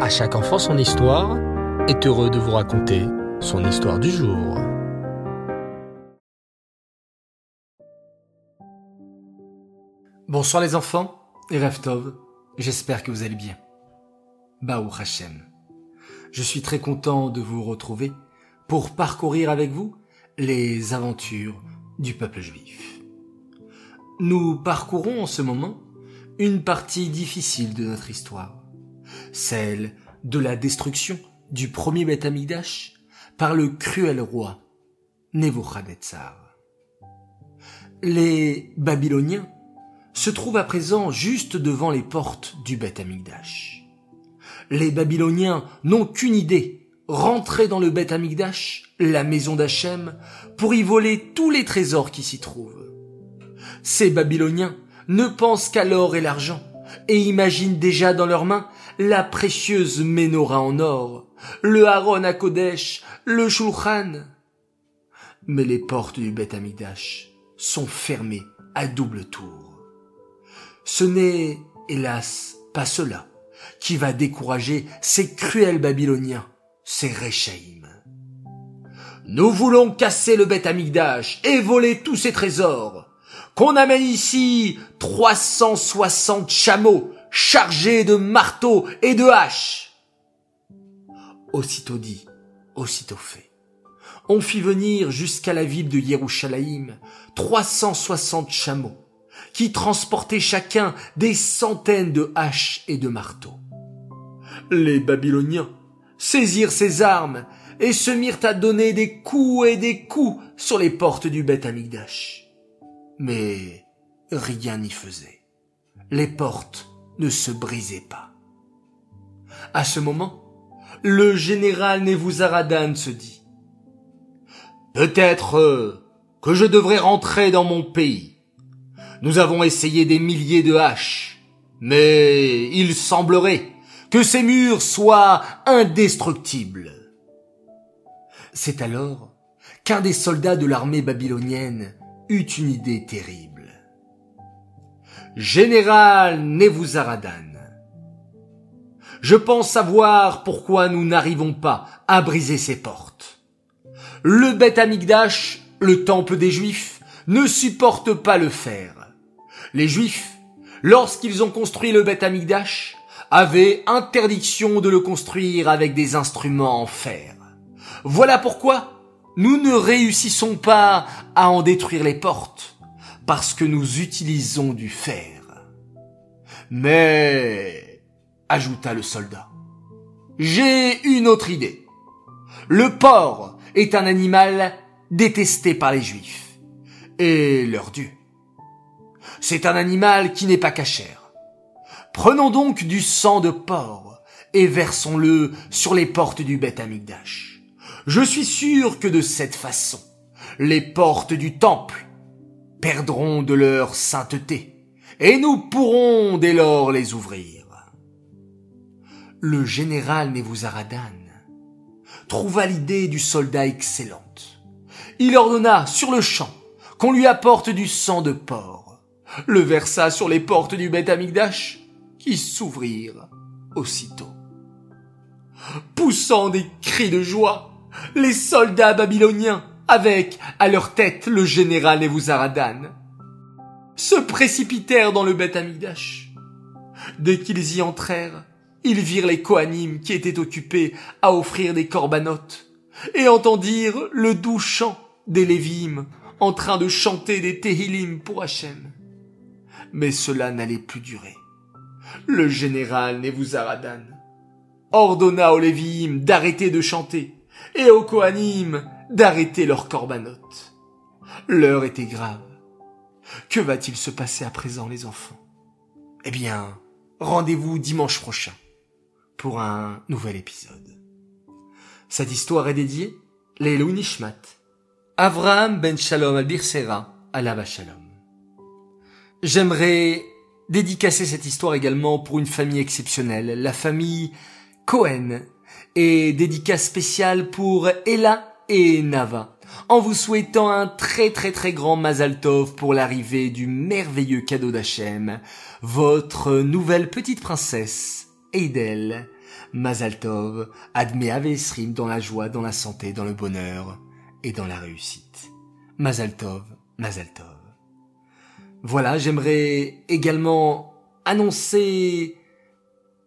À chaque enfant son histoire est heureux de vous raconter son histoire du jour. Bonsoir les enfants et Reftov, j'espère que vous allez bien. Baou Hashem. Je suis très content de vous retrouver pour parcourir avec vous les aventures du peuple juif. Nous parcourons en ce moment une partie difficile de notre histoire, celle de la destruction du premier Beth Amikdash par le cruel roi Nebuchadnezzar. Les Babyloniens se trouvent à présent juste devant les portes du Beth Amikdash. Les Babyloniens n'ont qu'une idée, rentrer dans le Beth Amikdash, la maison d'Hachem, pour y voler tous les trésors qui s'y trouvent. Ces Babyloniens ne pensent qu'à l'or et l'argent, et imaginent déjà dans leurs mains la précieuse menorah en or, le Haron à Kodesh, le Shulchan. Mais les portes du Beth Amikdash sont fermées à double tour. Ce n'est, hélas, pas cela qui va décourager ces cruels Babyloniens, ces Réchaïm. Nous voulons casser le Beth Amikdash et voler tous ses trésors. Qu'on amène ici 360 chameaux chargés de marteaux et de haches. Aussitôt dit, aussitôt fait. On fit venir jusqu'à la ville de Yerushalayim 360 chameaux qui transportaient chacun des centaines de haches et de marteaux. Les Babyloniens saisirent ces armes et se mirent à donner des coups et des coups sur les portes du Beth. Mais rien n'y faisait. Les portes ne se brisaient pas. À ce moment, le général Nebuzaradan se dit Peut-être que je devrais rentrer dans mon pays. Nous avons essayé des milliers de haches, mais il semblerait que ces murs soient indestructibles. C'est alors qu'un des soldats de l'armée babylonienne eut une idée terrible. Général Nebuzaradan, je pense savoir pourquoi nous n'arrivons pas à briser ces portes. Le Beth Amikdash, le temple des Juifs, ne supporte pas le fer. Les Juifs, lorsqu'ils ont construit le Beth Amikdash, avaient interdiction de le construire avec des instruments en fer. Voilà pourquoi nous ne réussissons pas à en détruire les portes, parce que nous utilisons du fer. Mais, ajouta le soldat, j'ai une autre idée. Le porc est un animal détesté par les juifs et leur Dieu. C'est un animal qui n'est pas cachère. Prenons donc du sang de porc et versons-le sur les portes du Beth Amikdash. Je suis sûr que de cette façon, les portes du temple perdront de leur sainteté et nous pourrons dès lors les ouvrir. Le général Nebuzaradan trouva l'idée du soldat excellente. Il ordonna sur le champ qu'on lui apporte du sang de porc, le versa sur les portes du Beth Amikdash, qui s'ouvrirent aussitôt. Poussant des cris de joie, les soldats babyloniens, avec à leur tête le général Nebuzaradan, se précipitèrent dans le Beth Amikdash. Dès qu'ils y entrèrent, ils virent les Kohanim qui étaient occupés à offrir des corbanotes et entendirent le doux chant des Lévim en train de chanter des Tehillim pour Hachem. Mais cela n'allait plus durer. Le général Nebuzaradan ordonna aux Lévim d'arrêter de chanter et aux Kohanim d'arrêter leurs corbanotes. L'heure était grave. Que va-t-il se passer à présent, les enfants? Eh bien, rendez-vous dimanche prochain pour un nouvel épisode. Cette histoire est dédiée Lélo Nishmat, Avraham ben Shalom al Birsera, Alava Shalom. J'aimerais dédicacer cette histoire également pour une famille exceptionnelle, la famille Cohen, et dédicace spéciale pour Ella et Nava, en vous souhaitant un très très très grand Mazal Tov pour l'arrivée du merveilleux cadeau d'Hachem, votre nouvelle petite princesse, Eidel, Mazal Tov, Adme Avesrim dans la joie, dans la santé, dans le bonheur et dans la réussite. Mazal Tov, Mazal Tov. Voilà, j'aimerais également annoncer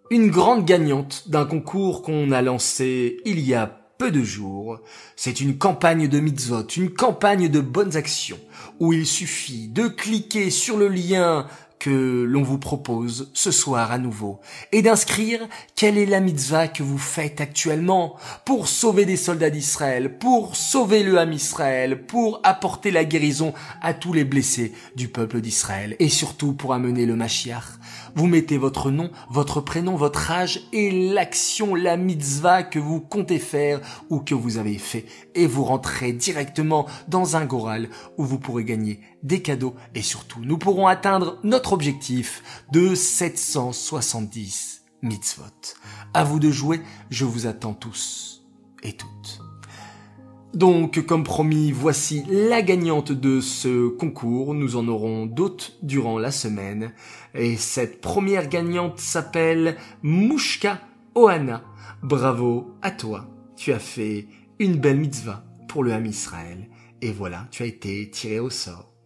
une grande gagnante d'un concours qu'on a lancé il y a peu de jours. C'est une campagne de mitzvot, une campagne de bonnes actions, où il suffit de cliquer sur le lien que l'on vous propose ce soir à nouveau et d'inscrire quelle est la mitzvah que vous faites actuellement pour sauver des soldats d'Israël, pour sauver le Ham Israël, pour apporter la guérison à tous les blessés du peuple d'Israël et surtout pour amener le Mashiach. Vous mettez votre nom, votre prénom, votre âge et l'action, la mitzvah que vous comptez faire ou que vous avez fait et vous rentrez directement dans un goral où vous pourrez gagner des cadeaux et surtout nous pourrons atteindre notre objectif de 770 mitzvot. À vous de jouer, je vous attends tous et toutes. Donc, comme promis, voici la gagnante de ce concours. Nous en aurons d'autres durant la semaine. Et cette première gagnante s'appelle Mouchka Ohana. Bravo à toi. Tu as fait une belle mitzvah pour le Ham Israël. Et voilà, tu as été tiré au sort.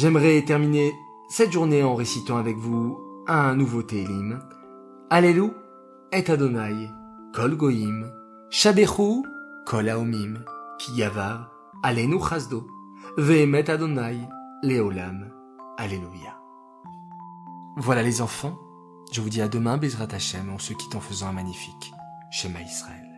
J'aimerais terminer cette journée en récitant avec vous un nouveau Télim. Allélu et Adonai, Kol Goïm, Shabechu, Kol Haomim, Ki Yavar, Alenu Chazdo, Vehemet Adonai, Leolam, Alléluia. Voilà les enfants, je vous dis à demain, Bezrat Hashem, on se quitte en faisant un magnifique Shema Israël.